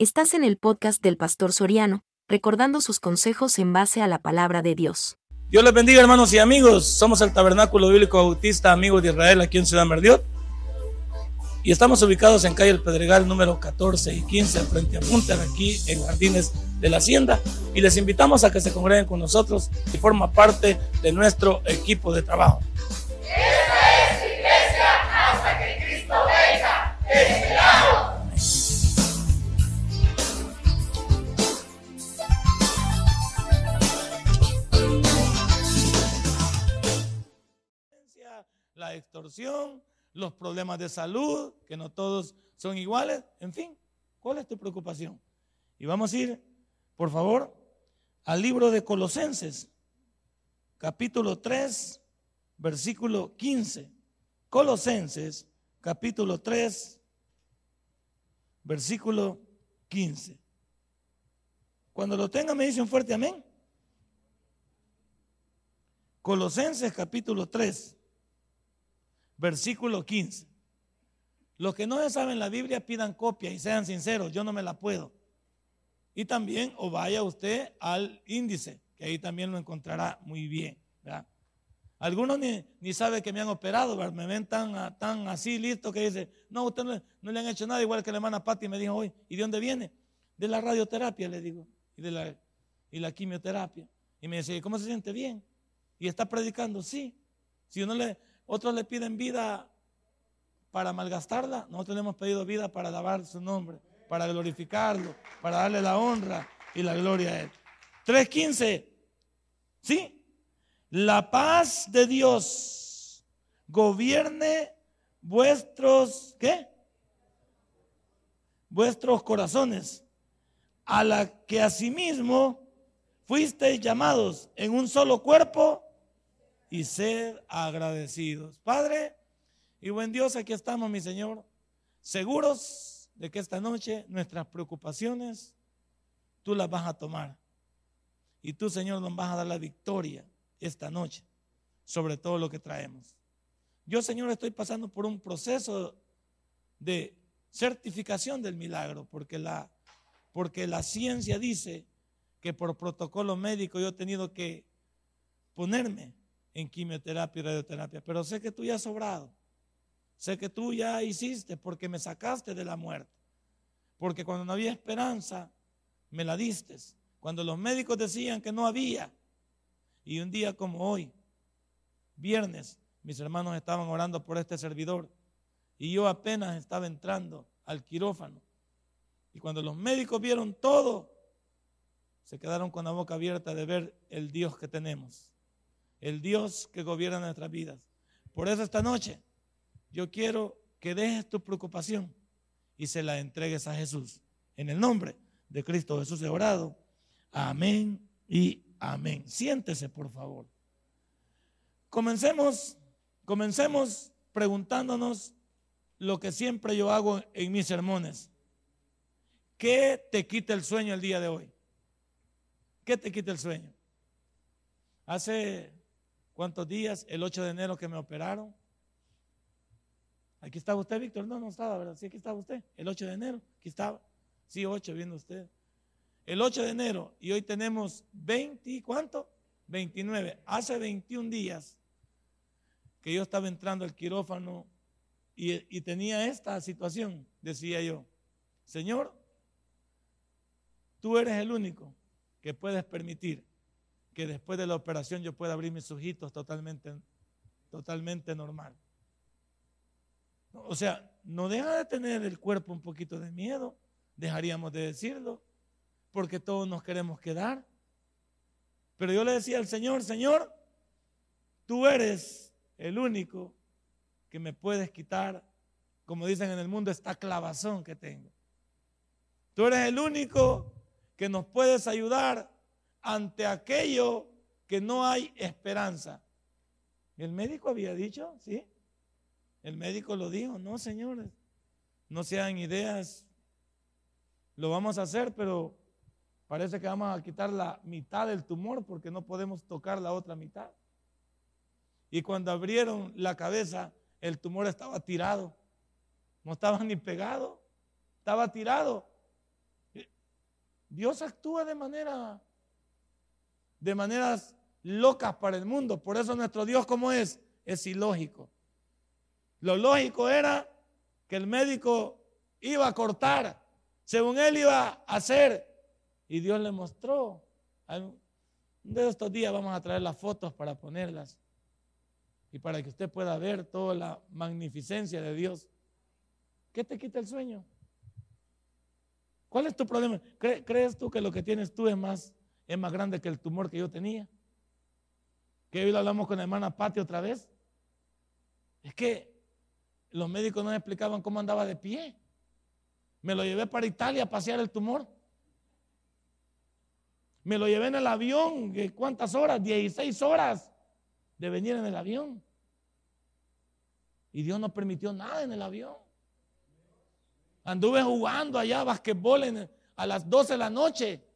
Estás en el podcast del Pastor Soriano, recordando sus consejos en base a la palabra de Dios. Dios les bendiga, hermanos y amigos. Somos el Tabernáculo Bíblico Bautista, amigos de Israel, aquí en Ciudad Merdiot. Y estamos ubicados en calle El Pedregal, número 14 y 15, frente a Punta, aquí en Jardines de la Hacienda. Y les invitamos a que se congreguen con nosotros y forma parte de nuestro equipo de trabajo. Extorsión, los problemas de salud, que no todos son iguales, en fin, ¿cuál es tu preocupación? Y vamos a ir, por favor, al libro de Colosenses, capítulo 3, versículo 15. Colosenses, capítulo 3, versículo 15. Cuando lo tenga me dice un fuerte amén. Colosenses capítulo 3, versículo 15. Los que no saben la Biblia pidan copia y sean sinceros, yo no me la puedo. Y también o vaya usted al índice, que ahí también lo encontrará muy bien. Algunos ni, ni saben que me han operado, me ven tan, tan así listo que dice, no, usted no, no, le han hecho nada, igual que la hermana Patti me dijo hoy, ¿y de dónde viene? De la radioterapia, le digo, y de la, y la quimioterapia. Y me dice, ¿cómo se siente bien? Y está predicando, sí. Si uno le, otros le piden vida para malgastarla, nosotros le hemos pedido vida para alabar su nombre, para glorificarlo, para darle la honra y la gloria a él. 3.15, ¿sí? La paz de Dios gobierne vuestros, ¿qué? Vuestros corazones, a la que asimismo fuisteis llamados en un solo cuerpo y ser agradecidos. Padre y buen Dios, aquí estamos, mi Señor, seguros de que esta noche nuestras preocupaciones tú las vas a tomar. Y tú, Señor, nos vas a dar la victoria esta noche sobre todo lo que traemos. Yo, Señor, estoy pasando por un proceso de certificación del milagro, porque la, porque la ciencia dice que por protocolo médico yo he tenido que ponerme en quimioterapia y radioterapia, pero sé que tú ya has sobrado, sé que tú ya hiciste porque me sacaste de la muerte, porque cuando no había esperanza, me la diste, cuando los médicos decían que no había, y un día como hoy, viernes, mis hermanos estaban orando por este servidor y yo apenas estaba entrando al quirófano. Y cuando los médicos vieron todo, se quedaron con la boca abierta de ver el Dios que tenemos, el Dios que gobierna nuestras vidas. Por eso esta noche yo quiero que dejes tu preocupación y se la entregues a Jesús. En el nombre de Cristo Jesús he orado. Amén y Amén. Siéntese, por favor. Comencemos, comencemos preguntándonos lo que siempre yo hago en mis sermones. ¿Qué te quita el sueño el día de hoy? ¿Qué te quita el sueño? Hace cuántos días, el 8 de enero que me operaron. Aquí estaba usted, Víctor. No, no estaba, ¿verdad? Sí, aquí estaba usted. El 8 de enero, aquí estaba. Sí, 8, viendo usted el 8 de enero y hoy tenemos 20, ¿cuánto? 29. Hace 21 días que yo estaba entrando al quirófano y, y tenía esta situación, decía yo, Señor, tú eres el único que puedes permitir que después de la operación yo pueda abrir mis ojitos totalmente, totalmente normal. O sea, no deja de tener el cuerpo un poquito de miedo, dejaríamos de decirlo, porque todos nos queremos quedar. Pero yo le decía al Señor, Señor, tú eres el único que me puedes quitar, como dicen en el mundo, esta clavazón que tengo. Tú eres el único que nos puedes ayudar ante aquello que no hay esperanza. El médico había dicho, ¿sí? El médico lo dijo, no, señores, no sean ideas, lo vamos a hacer, pero Parece que vamos a quitar la mitad del tumor porque no podemos tocar la otra mitad. Y cuando abrieron la cabeza, el tumor estaba tirado. No estaba ni pegado, estaba tirado. Dios actúa de manera, de maneras locas para el mundo. Por eso nuestro Dios, como es? Es ilógico. Lo lógico era que el médico iba a cortar, según él iba a hacer, y Dios le mostró. De estos días vamos a traer las fotos para ponerlas y para que usted pueda ver toda la magnificencia de Dios. ¿Qué te quita el sueño? ¿Cuál es tu problema? ¿Crees tú que lo que tienes tú es más, es más grande que el tumor que yo tenía? Que hoy lo hablamos con la hermana Pati otra vez. Es que los médicos no me explicaban cómo andaba de pie. Me lo llevé para Italia a pasear el tumor. Me lo llevé en el avión. ¿Cuántas horas? 16 horas de venir en el avión. Y Dios no permitió nada en el avión. Anduve jugando allá basquetbol a las 12 de la noche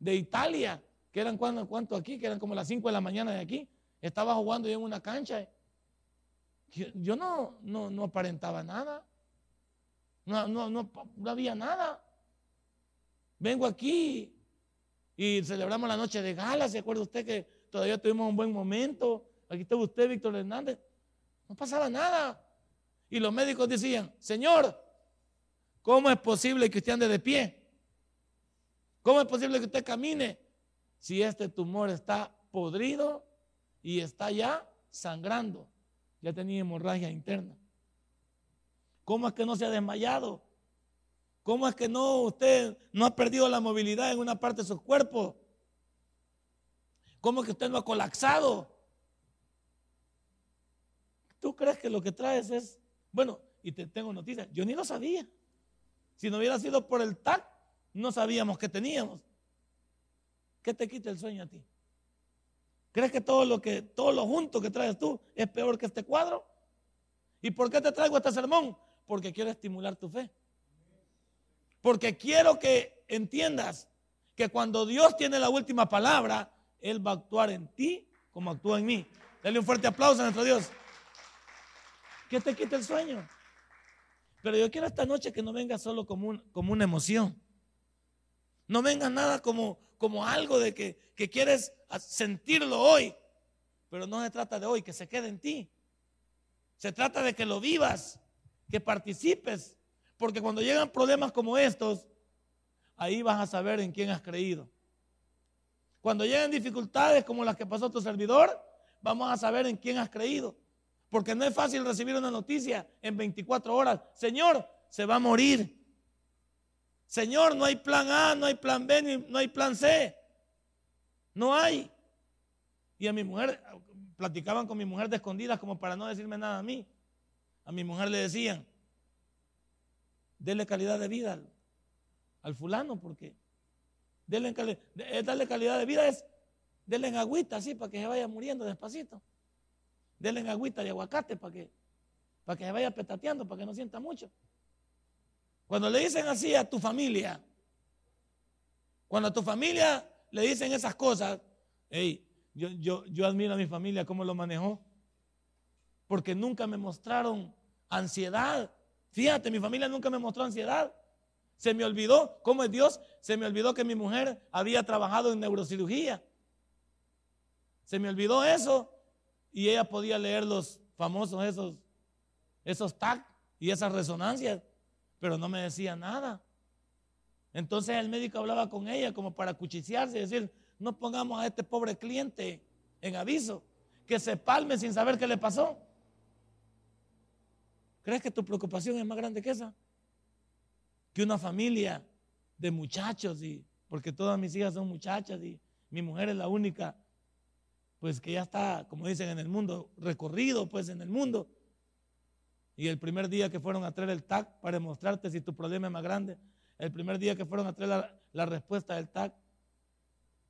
de Italia, que eran cuánto, cuánto aquí, que eran como las 5 de la mañana de aquí. Estaba jugando yo en una cancha. Yo no, no, no aparentaba nada. No, no, no, no había nada. Vengo aquí y celebramos la noche de gala. ¿Se acuerda usted que todavía tuvimos un buen momento? Aquí está usted, Víctor Hernández. No pasaba nada. Y los médicos decían, Señor, ¿cómo es posible que usted ande de pie? ¿Cómo es posible que usted camine si este tumor está podrido y está ya sangrando? Ya tenía hemorragia interna. ¿Cómo es que no se ha desmayado? ¿Cómo es que no usted no ha perdido la movilidad en una parte de su cuerpo? ¿Cómo es que usted no ha colapsado? ¿Tú crees que lo que traes es, bueno, y te tengo noticias, yo ni lo sabía. Si no hubiera sido por el TAC, no sabíamos que teníamos. ¿Qué te quita el sueño a ti? ¿Crees que todo lo que todo lo junto que traes tú es peor que este cuadro? ¿Y por qué te traigo este sermón? Porque quiero estimular tu fe. Porque quiero que entiendas que cuando Dios tiene la última palabra, Él va a actuar en ti como actúa en mí. Dale un fuerte aplauso a nuestro Dios. ¿Qué te quita el sueño? Pero yo quiero esta noche que no venga solo como una emoción. No venga nada como, como algo de que, que quieres sentirlo hoy. Pero no se trata de hoy, que se quede en ti. Se trata de que lo vivas, que participes. Porque cuando llegan problemas como estos, ahí vas a saber en quién has creído. Cuando llegan dificultades como las que pasó tu servidor, vamos a saber en quién has creído. Porque no es fácil recibir una noticia en 24 horas. Señor, se va a morir. Señor, no hay plan A, no hay plan B, no hay plan C. No hay. Y a mi mujer, platicaban con mi mujer de escondidas como para no decirme nada a mí. A mi mujer le decían, dele calidad de vida al, fulano, porque darle calidad de vida es denle en agüita así para que se vaya muriendo despacito. Denle agüita de aguacate para que, para que se vaya petateando, para que no sienta mucho. Cuando le dicen así a tu familia, cuando a tu familia le dicen esas cosas, hey, yo, yo, yo admiro a mi familia cómo lo manejó, porque nunca me mostraron ansiedad. Fíjate, mi familia nunca me mostró ansiedad. Se me olvidó, ¿cómo es Dios? Se me olvidó que mi mujer había trabajado en neurocirugía. Se me olvidó eso y ella podía leer los famosos esos, esos tac y esas resonancias, pero no me decía nada. Entonces el médico hablaba con ella como para cuchiciarse y decir, no pongamos a este pobre cliente en aviso, que se palme sin saber qué le pasó. ¿Crees que tu preocupación es más grande que esa? Que una familia de muchachos, y, porque todas mis hijas son muchachas y mi mujer es la única pues que ya está, como dicen en el mundo, recorrido pues en el mundo. Y el primer día que fueron a traer el TAC para demostrarte si tu problema es más grande, el primer día que fueron a traer la, respuesta del TAC,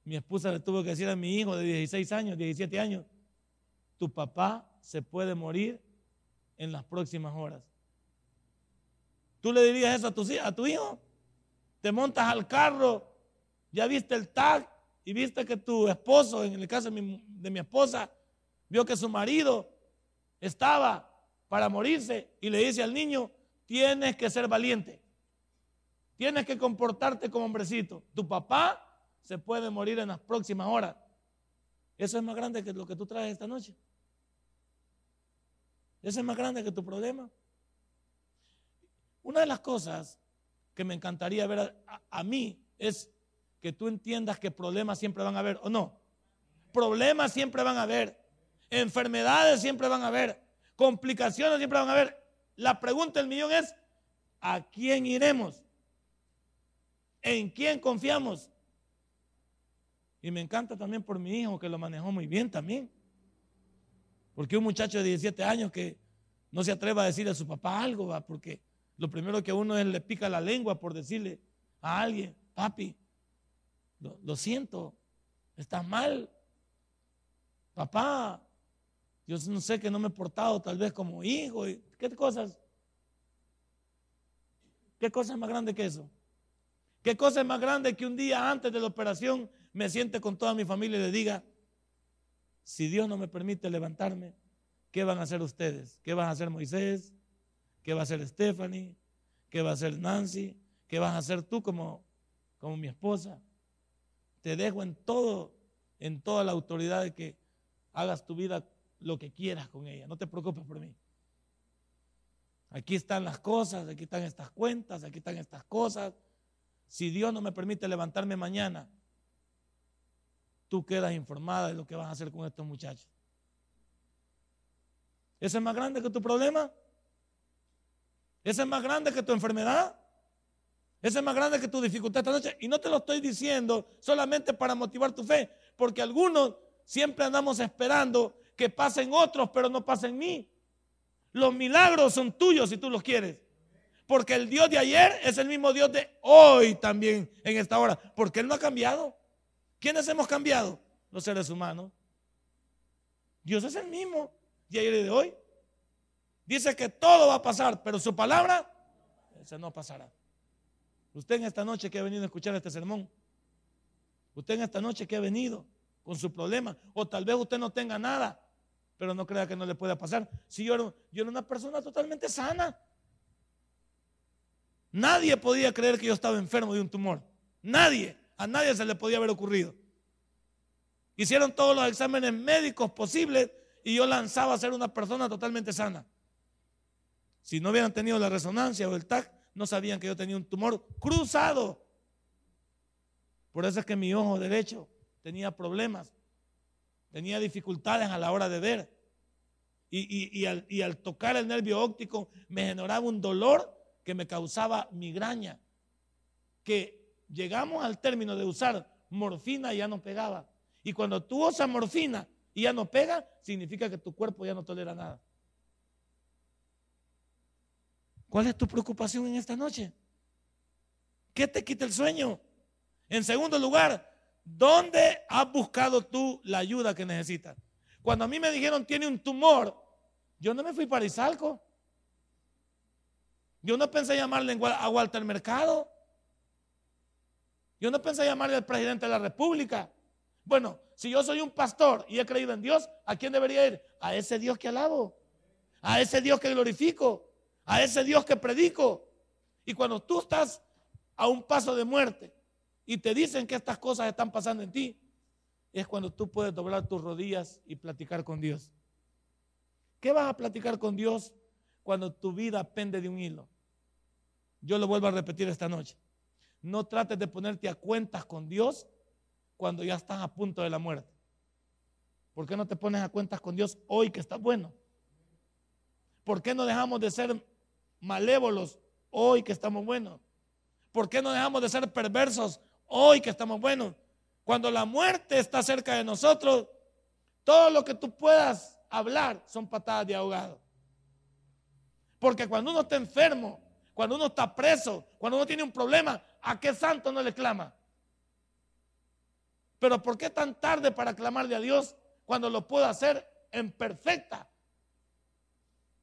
mi esposa le tuvo que decir a mi hijo de 16 años, 17 años, tu papá se puede morir en las próximas horas. ¿Tú le dirías eso a tu, a tu hijo? Te montas al carro, ya viste el TAC, y viste que tu esposo, en el caso de mi, esposa, vio que su marido estaba para morirse y le dice al niño, tienes que ser valiente, Tienes que comportarte como hombrecito. Tu papá se puede morir en las próximas horas. Eso es más grande que lo que tú traes esta noche. Eso es más grande que tu problema. Una de las cosas que me encantaría ver a, mí es que tú entiendas que problemas siempre van a haber, ¿o no? Problemas siempre van a haber. Enfermedades siempre van a haber. Complicaciones siempre van a haber. La pregunta del millón es, ¿a quién iremos? ¿En quién confiamos? Y me encanta también por mi hijo que lo manejó muy bien también. Porque un muchacho de 17 años que no se atreva a decirle a su papá algo, ¿va? porque lo primero que a uno es le pica la lengua por decirle a alguien, papi, lo, siento, estás mal. Papá, yo no sé que no me he portado tal vez como hijo. ¿Qué cosas? ¿Qué cosa es más grande que eso? ¿Qué cosa es más grande que un día antes de la operación me siente con toda mi familia y le diga, si Dios no me permite levantarme, ¿qué van a hacer ustedes? ¿Qué van a hacer Moisés? ¿Qué va a hacer Stephanie? ¿Qué va a hacer Nancy? ¿Qué vas a hacer tú como, como mi esposa? Te dejo en todo, en toda la autoridad de que hagas tu vida lo que quieras con ella. No te preocupes por mí. Aquí están las cosas, aquí están estas cuentas, aquí están estas cosas. Si Dios no me permite levantarme mañana, tú quedas informada de lo que vas a hacer con estos muchachos. ¿Ese es más grande que tu problema? ¿Ese es más grande que tu enfermedad? ¿Ese es más grande que tu dificultad esta noche? Y no te lo estoy diciendo solamente para motivar tu fe, porque algunos siempre andamos esperando que pasen otros, pero no pasen mí. Los milagros son tuyos si tú los quieres. Porque el Dios de ayer es el mismo Dios de hoy también en esta hora. Porque Él no ha cambiado. ¿Quiénes hemos cambiado? Los seres humanos. Dios es el mismo de ayer y de hoy. Dice que todo va a pasar, pero su palabra, esa no pasará. Usted en esta noche que ha venido a escuchar este sermón, usted en esta noche que ha venido con su problema, o tal vez usted no tenga nada, pero no crea que no le pueda pasar. Si yo era, yo era una persona totalmente sana, nadie podía creer que yo estaba enfermo de un tumor. Nadie. A nadie se le podía haber ocurrido. Hicieron todos los exámenes médicos posibles y yo lanzaba a ser una persona totalmente sana. Si no hubieran tenido la resonancia o el TAC, no sabían que yo tenía un tumor cruzado. Por eso es que mi ojo derecho tenía problemas, tenía dificultades a la hora de ver. Y, al, y al tocar el nervio óptico me generaba un dolor que me causaba migraña, que llegamos al término de usar morfina y ya no pegaba. Y cuando tú usas morfina y ya no pega, significa que tu cuerpo ya no tolera nada. ¿Cuál es tu preocupación en esta noche? ¿Qué te quita el sueño? En segundo lugar, ¿dónde has buscado tú la ayuda que necesitas? Cuando a mí me dijeron tiene un tumor, yo no me fui para Izalco. Yo no pensé llamarle a Walter Mercado. Yo no pensé llamarle al presidente de la República. Bueno, si yo soy un pastor y he creído en Dios, ¿a quién debería ir? A ese Dios que alabo, a ese Dios que glorifico, a ese Dios que predico. Y cuando tú estás a un paso de muerte y te dicen que estas cosas están pasando en ti, es cuando tú puedes doblar tus rodillas y platicar con Dios. ¿Qué vas a platicar con Dios cuando tu vida pende de un hilo? Yo lo vuelvo a repetir esta noche. No trates de ponerte a cuentas con Dios cuando ya estás a punto de la muerte. ¿Por qué no te pones a cuentas con Dios hoy que estás bueno? ¿Por qué no dejamos de ser malévolos hoy que estamos buenos? ¿Por qué no dejamos de ser perversos hoy que estamos buenos? Cuando la muerte está cerca de nosotros, todo lo que tú puedas hablar son patadas de ahogado. Porque cuando uno está enfermo, cuando uno está preso, cuando uno tiene un problema, ¿a qué santo no le clama? Pero ¿por qué tan tarde para clamarle a Dios cuando lo puedo hacer en perfecta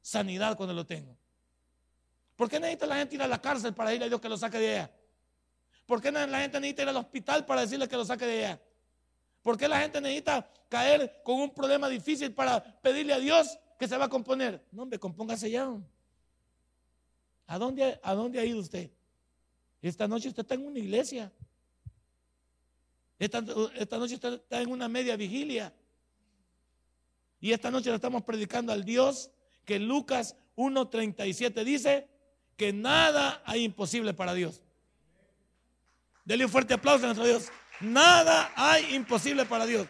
sanidad cuando lo tengo? ¿Por qué necesita la gente ir a la cárcel para ir a Dios que lo saque de allá? ¿Por qué la gente necesita ir al hospital para decirle que lo saque de allá? ¿Por qué la gente necesita caer con un problema difícil para pedirle a Dios que se va a componer? No, hombre, compóngase ya. ¿A dónde, ¿A dónde ha ido usted? Esta noche usted está en una iglesia. Esta, esta noche usted está en una media vigilia. Y esta noche le estamos predicando al Dios que Lucas 1.37 dice que nada hay imposible para Dios. Dele un fuerte aplauso a nuestro Dios. Nada hay imposible para Dios.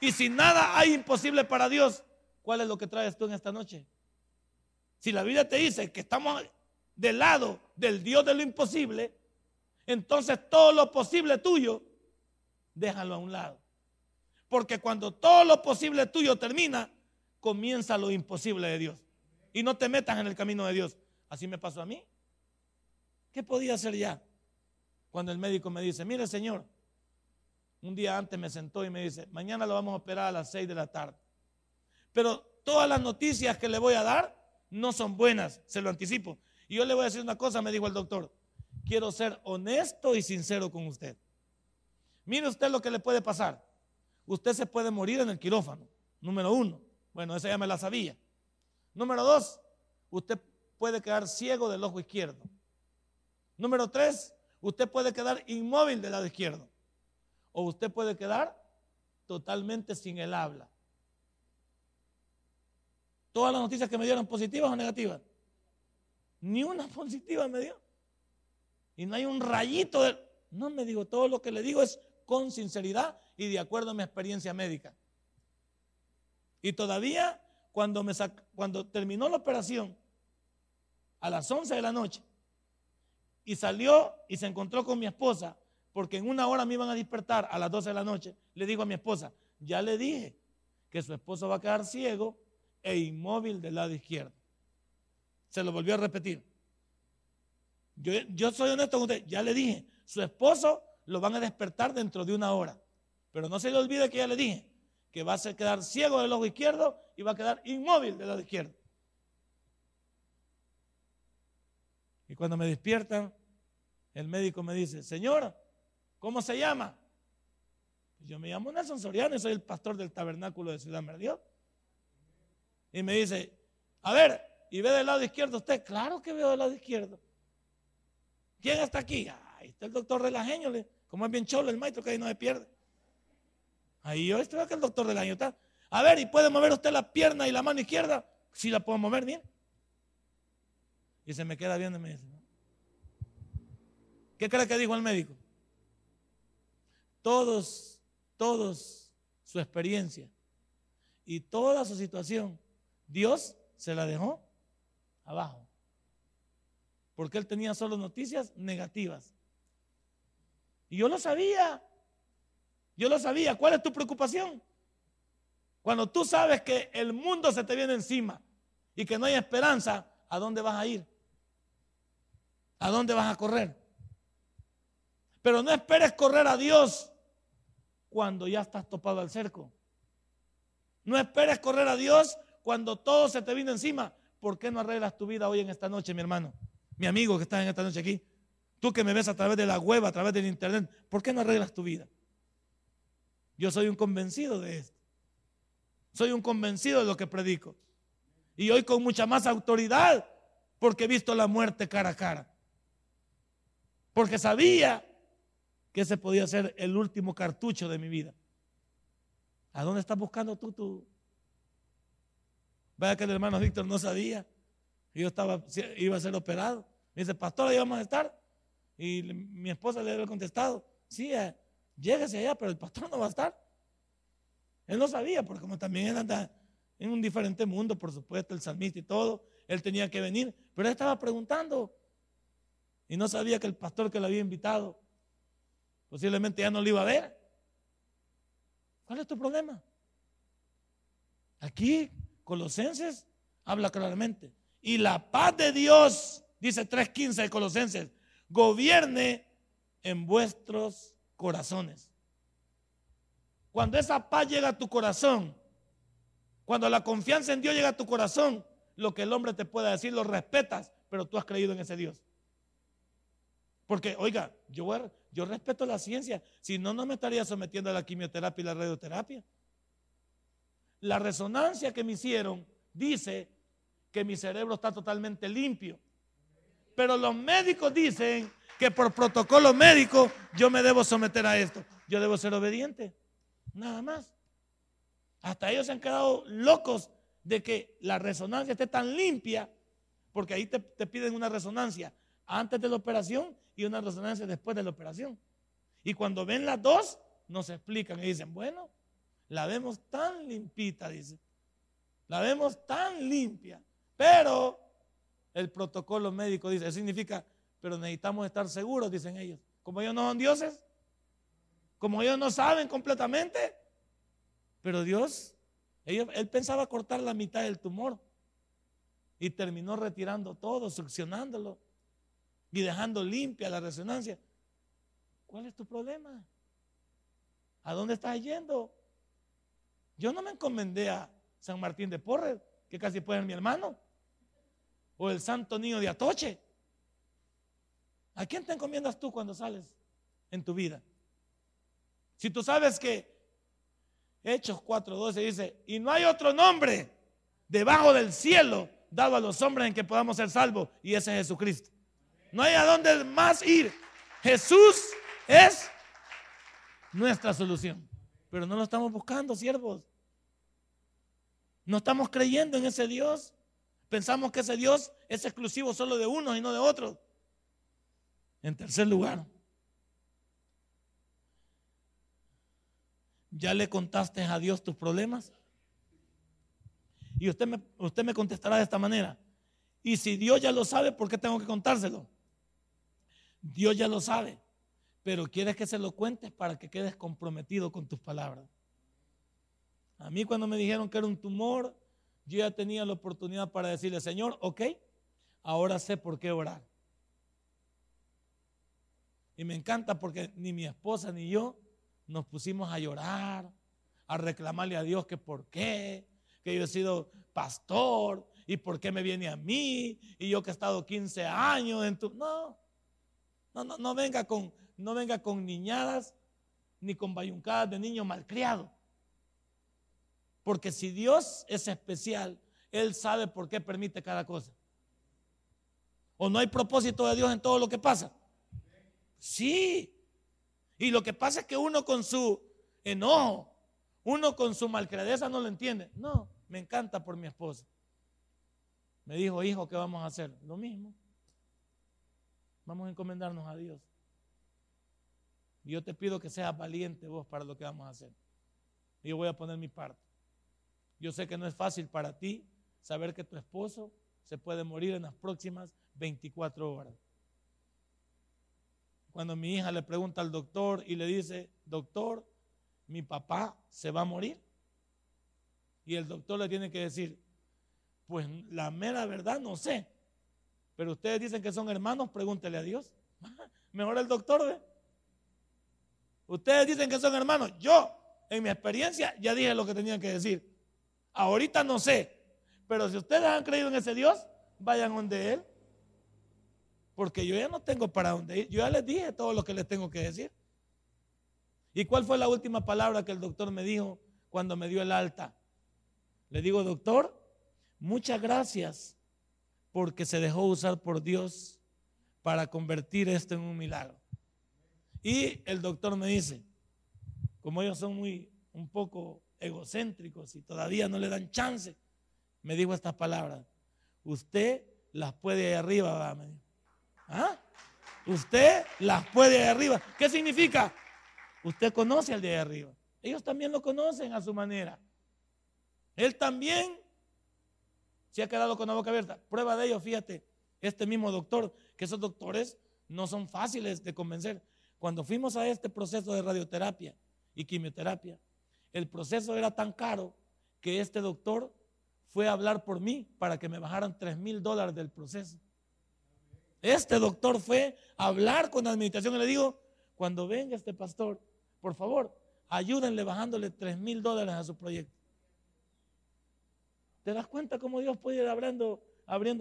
Y si nada hay imposible para Dios, ¿cuál es lo que traes tú en esta noche? Si la Biblia te dice que estamos del lado del Dios de lo imposible, entonces todo lo posible tuyo, déjalo a un lado. Porque cuando todo lo posible tuyo termina, comienza lo imposible de Dios. Y no te metas en el camino de Dios. Así me pasó a mí. ¿Qué podía hacer ya? Cuando el médico me dice, mire señor, un día antes me sentó y me dice, mañana lo vamos a operar a las 6 de la tarde. Pero todas las noticias que le voy a dar no son buenas, se lo anticipo. Y yo le voy a decir una cosa, me dijo el doctor, quiero ser honesto y sincero con usted. Mire usted lo que le puede pasar. Usted se puede morir en el quirófano, número uno. Bueno, esa ya me la sabía. Número dos, usted puede quedar ciego del ojo izquierdo. Número tres, usted puede quedar inmóvil del lado izquierdo. O usted puede quedar totalmente sin el habla. Todas las noticias que me dieron positivas o negativas. Ni una positiva me dio. Y no hay un rayito de... No me digo, todo lo que le digo es con sinceridad y de acuerdo a mi experiencia médica. Y todavía cuando, me cuando terminó la operación, a las 11 de la noche, y salió y se encontró con mi esposa, porque en una hora me iban a despertar a las 12 de la noche, le digo a mi esposa, ya le dije que su esposo va a quedar ciego e inmóvil del lado izquierdo. Se lo volvió a repetir. Yo, yo soy honesto con usted, ya le dije, su esposo lo van a despertar dentro de una hora. Pero no se le olvide que ya le dije que va a quedar ciego del ojo izquierdo y va a quedar inmóvil del lado izquierdo. Y cuando me despiertan, el médico me dice, señora, ¿cómo se llama? Yo me llamo Nelson Soriano y soy el pastor del tabernáculo de Ciudad Merdió. Y me dice, a ver, ¿y ve del lado izquierdo usted? Claro que veo del lado izquierdo. ¿Quién está aquí? Ahí está el doctor Relajeño, como es bien cholo el maestro que ahí no se pierde. Ahí yo estoy que el doctor del año está. A ver, ¿y puede mover usted la pierna y la mano izquierda? Sí la puedo mover bien. Y se me queda viendo y me dice, ¿qué cree que dijo el médico? Todos, todos su experiencia y toda su situación, Dios se la dejó abajo. Porque él tenía solo noticias negativas. Y yo lo sabía. Yo lo sabía. ¿Cuál es tu preocupación? Cuando tú sabes que el mundo se te viene encima y que no hay esperanza, ¿a dónde vas a ir? ¿A dónde vas a correr? Pero no esperes correr a Dios cuando ya estás topado al cerco. No esperes correr a Dios cuando todo se te viene encima. ¿Por qué no arreglas tu vida hoy en esta noche, mi hermano? Mi amigo que está en esta noche aquí. Tú que me ves a través de la web, a través del internet, ¿por qué no arreglas tu vida? Yo soy un convencido de esto. Soy un convencido de lo que predico. Y hoy con mucha más autoridad porque he visto la muerte cara a cara. Porque sabía que ese podía ser el último cartucho de mi vida. ¿A dónde estás buscando tú tú? Vaya que el hermano Víctor no sabía. Yo estaba, iba a ser operado. Dice, pastor, ahí vamos a estar. Y mi esposa le había contestado, sí, eh, lléguese allá, pero el pastor no va a estar. Él no sabía, porque como también él anda en un diferente mundo, por supuesto, el salmista y todo, él tenía que venir, pero él estaba preguntando y no sabía que el pastor que lo había invitado posiblemente ya no lo iba a ver. ¿Cuál es tu problema? Aquí, Colosenses habla claramente. Y la paz de Dios, dice 3.15 de Colosenses, gobierne en vuestros corazones. Cuando esa paz llega a tu corazón, cuando la confianza en Dios llega a tu corazón, lo que el hombre te pueda decir lo respetas, pero tú has creído en ese Dios. Porque, oiga, yo, yo respeto la ciencia, si no, no me estaría sometiendo a la quimioterapia y la radioterapia. La resonancia que me hicieron dice que mi cerebro está totalmente limpio. Pero los médicos dicen que por protocolo médico yo me debo someter a esto. Yo debo ser obediente. Nada más. Hasta ellos se han quedado locos de que la resonancia esté tan limpia, porque ahí te, te piden una resonancia antes de la operación y una resonancia después de la operación. Y cuando ven las dos, nos explican y dicen, bueno, la vemos tan limpita, dice. La vemos tan limpia. Pero el protocolo médico dice, eso significa, pero necesitamos estar seguros, dicen ellos. Como ellos no son dioses, como ellos no saben completamente. Pero Dios, él pensaba cortar la mitad del tumor y terminó retirando todo, succionándolo y dejando limpia la resonancia. ¿Cuál es tu problema? ¿A dónde estás yendo? Yo no me encomendé a San Martín de Porres, que casi puede ser mi hermano, o el Santo Niño de Atoche. ¿A quién te encomiendas tú cuando sales en tu vida? Si tú sabes que Hechos 4.12 dice, y no hay otro nombre debajo del cielo dado a los hombres en que podamos ser salvos, y ese es Jesucristo. No hay a dónde más ir. Jesús es nuestra solución. Pero no lo estamos buscando, siervos. No estamos creyendo en ese Dios. Pensamos que ese Dios es exclusivo solo de unos y no de otros. En tercer lugar, ¿ya le contaste a Dios tus problemas? Y usted me, usted me contestará de esta manera. Y si Dios ya lo sabe, ¿por qué tengo que contárselo? Dios ya lo sabe pero quieres que se lo cuentes para que quedes comprometido con tus palabras. A mí cuando me dijeron que era un tumor, yo ya tenía la oportunidad para decirle, Señor, ok, ahora sé por qué orar. Y me encanta porque ni mi esposa ni yo nos pusimos a llorar, a reclamarle a Dios que por qué, que yo he sido pastor y por qué me viene a mí y yo que he estado 15 años en tu... No, no, no, no venga con, no venga con niñadas ni con bayuncadas de niño malcriado. Porque si Dios es especial, Él sabe por qué permite cada cosa. ¿O no hay propósito de Dios en todo lo que pasa? Sí. Y lo que pasa es que uno con su enojo, uno con su malcredeza no lo entiende. No, me encanta por mi esposa. Me dijo, hijo, ¿qué vamos a hacer? Lo mismo. Vamos a encomendarnos a Dios. Y yo te pido que seas valiente vos para lo que vamos a hacer. Y yo voy a poner mi parte. Yo sé que no es fácil para ti saber que tu esposo se puede morir en las próximas 24 horas. Cuando mi hija le pregunta al doctor y le dice, doctor, mi papá se va a morir. Y el doctor le tiene que decir, pues la mera verdad no sé. Pero ustedes dicen que son hermanos, pregúntele a Dios. Mejor el doctor, ¿ve? Ustedes dicen que son hermanos. Yo, en mi experiencia, ya dije lo que tenían que decir. Ahorita no sé. Pero si ustedes han creído en ese Dios, vayan donde Él. Porque yo ya no tengo para dónde ir. Yo ya les dije todo lo que les tengo que decir. ¿Y cuál fue la última palabra que el doctor me dijo cuando me dio el alta? Le digo, doctor, muchas gracias porque se dejó usar por Dios para convertir esto en un milagro. Y el doctor me dice, como ellos son muy un poco egocéntricos y todavía no le dan chance, me dijo estas palabras. Usted las puede ahí arriba, va, ¿Ah? Usted las puede ahí arriba. ¿Qué significa? Usted conoce al de ahí arriba. Ellos también lo conocen a su manera. Él también se ha quedado con la boca abierta. Prueba de ello, fíjate, este mismo doctor, que esos doctores no son fáciles de convencer. Cuando fuimos a este proceso de radioterapia y quimioterapia, el proceso era tan caro que este doctor fue a hablar por mí para que me bajaran 3 mil dólares del proceso. Este doctor fue a hablar con la administración y le digo, cuando venga este pastor, por favor, ayúdenle bajándole 3 mil dólares a su proyecto. ¿Te das cuenta cómo Dios puede ir abriendo,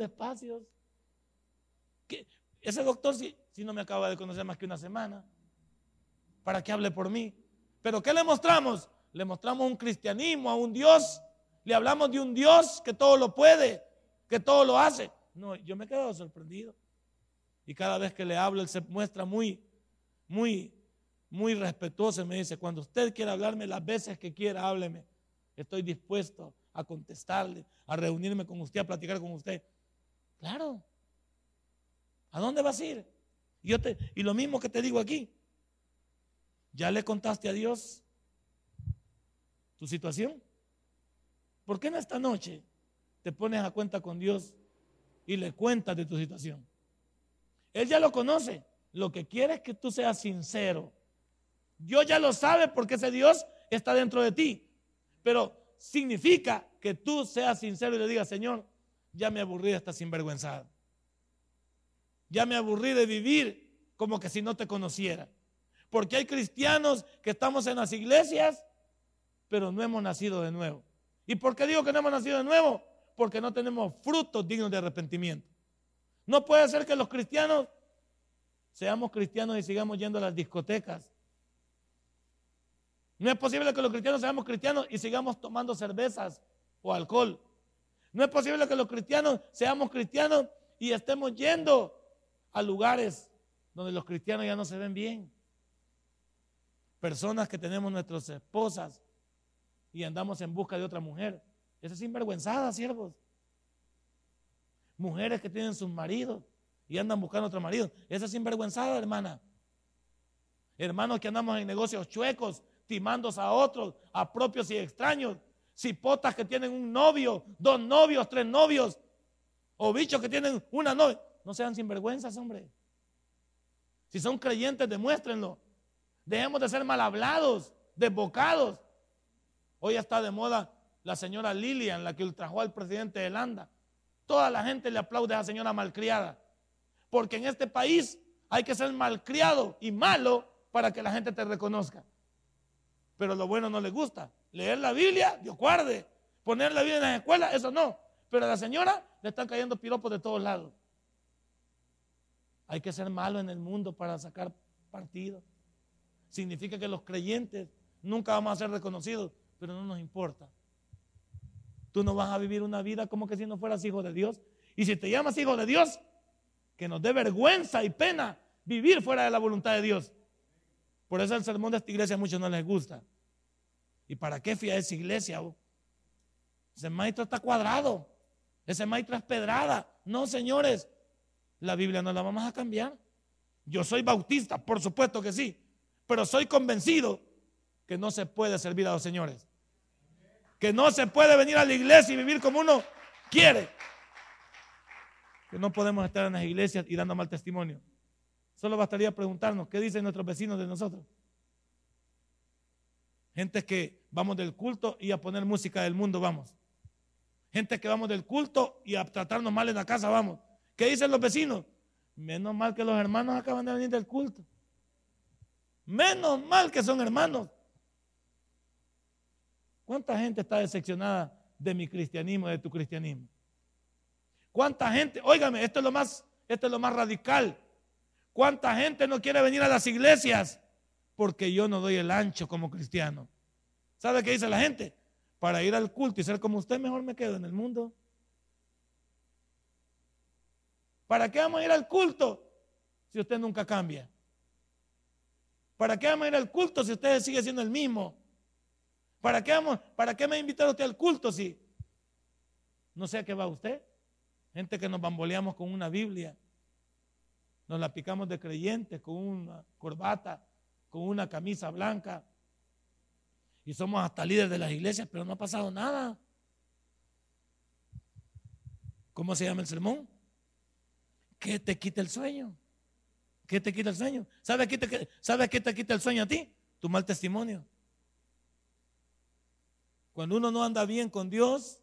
espacios? Que ese doctor, si, si no me acaba de conocer más que una semana, para que hable por mí. Pero ¿qué le mostramos? Le mostramos un cristianismo, a un Dios. Le hablamos de un Dios que todo lo puede, que todo lo hace. No, yo me he quedado sorprendido. Y cada vez que le hablo, él se muestra muy, muy, muy respetuoso. Me dice, cuando usted quiera hablarme, las veces que quiera, hábleme. Estoy dispuesto a contestarle, a reunirme con usted, a platicar con usted. Claro. ¿A dónde vas a ir? Y, yo te, y lo mismo que te digo aquí. ¿Ya le contaste a Dios tu situación? ¿Por qué en esta noche te pones a cuenta con Dios y le cuentas de tu situación? Él ya lo conoce. Lo que quiere es que tú seas sincero. Dios ya lo sabe porque ese Dios está dentro de ti. Pero significa que tú seas sincero y le digas, Señor, ya me aburrí de esta sinvergüenzada. Ya me aburrí de vivir como que si no te conociera. Porque hay cristianos que estamos en las iglesias, pero no hemos nacido de nuevo. ¿Y por qué digo que no hemos nacido de nuevo? Porque no tenemos frutos dignos de arrepentimiento. No puede ser que los cristianos seamos cristianos y sigamos yendo a las discotecas. No es posible que los cristianos seamos cristianos y sigamos tomando cervezas o alcohol. No es posible que los cristianos seamos cristianos y estemos yendo a lugares donde los cristianos ya no se ven bien. Personas que tenemos nuestras esposas y andamos en busca de otra mujer. Esa es sinvergüenzada, siervos. Mujeres que tienen sus maridos y andan buscando otro marido. Esa es sinvergüenzada, hermana. Hermanos que andamos en negocios chuecos, timándose a otros, a propios y extraños. Cipotas que tienen un novio, dos novios, tres novios. O bichos que tienen una novia. No sean sinvergüenzas, hombre. Si son creyentes, demuéstrenlo. Dejemos de ser mal hablados, desbocados. Hoy está de moda la señora Lilian, la que ultrajó al presidente de Landa. Toda la gente le aplaude a esa señora malcriada. Porque en este país hay que ser malcriado y malo para que la gente te reconozca. Pero lo bueno no le gusta. Leer la Biblia, Dios guarde. Poner la Biblia en la escuela, eso no. Pero a la señora le están cayendo piropos de todos lados. Hay que ser malo en el mundo para sacar partido. Significa que los creyentes nunca vamos a ser reconocidos pero no nos importa. Tú no vas a vivir una vida como que si no fueras hijo de Dios. Y si te llamas hijo de Dios, que nos dé vergüenza y pena vivir fuera de la voluntad de Dios. Por eso el sermón de esta iglesia a muchos no les gusta. ¿Y para qué fui a esa iglesia? Ese maestro está cuadrado. Ese maestro es pedrada. No, señores. La Biblia no la vamos a cambiar. Yo soy bautista, por supuesto que sí. Pero soy convencido que no se puede servir a los señores. Que no se puede venir a la iglesia y vivir como uno quiere. Que no podemos estar en las iglesias y dando mal testimonio. Solo bastaría preguntarnos qué dicen nuestros vecinos de nosotros. Gente que vamos del culto y a poner música del mundo vamos. Gente que vamos del culto y a tratarnos mal en la casa vamos. ¿Qué dicen los vecinos? Menos mal que los hermanos acaban de venir del culto. Menos mal que son hermanos. ¿Cuánta gente está decepcionada de mi cristianismo, de tu cristianismo? ¿Cuánta gente, óigame, esto es lo más, esto es lo más radical. ¿Cuánta gente no quiere venir a las iglesias? Porque yo no doy el ancho como cristiano. ¿Sabe qué dice la gente? Para ir al culto y ser como usted, mejor me quedo en el mundo. ¿Para qué vamos a ir al culto si usted nunca cambia? ¿Para qué vamos a ir al culto si usted sigue siendo el mismo? ¿Para qué, vamos, ¿Para qué me ha invitado usted al culto si no sé a qué va usted? Gente que nos bamboleamos con una Biblia, nos la picamos de creyentes con una corbata, con una camisa blanca y somos hasta líderes de las iglesias, pero no ha pasado nada. ¿Cómo se llama el sermón? ¿Qué te quita el sueño? ¿Qué te quita el sueño? ¿Sabes qué te, ¿Sabes qué te quita el sueño a ti? Tu mal testimonio. Cuando uno no anda bien con Dios,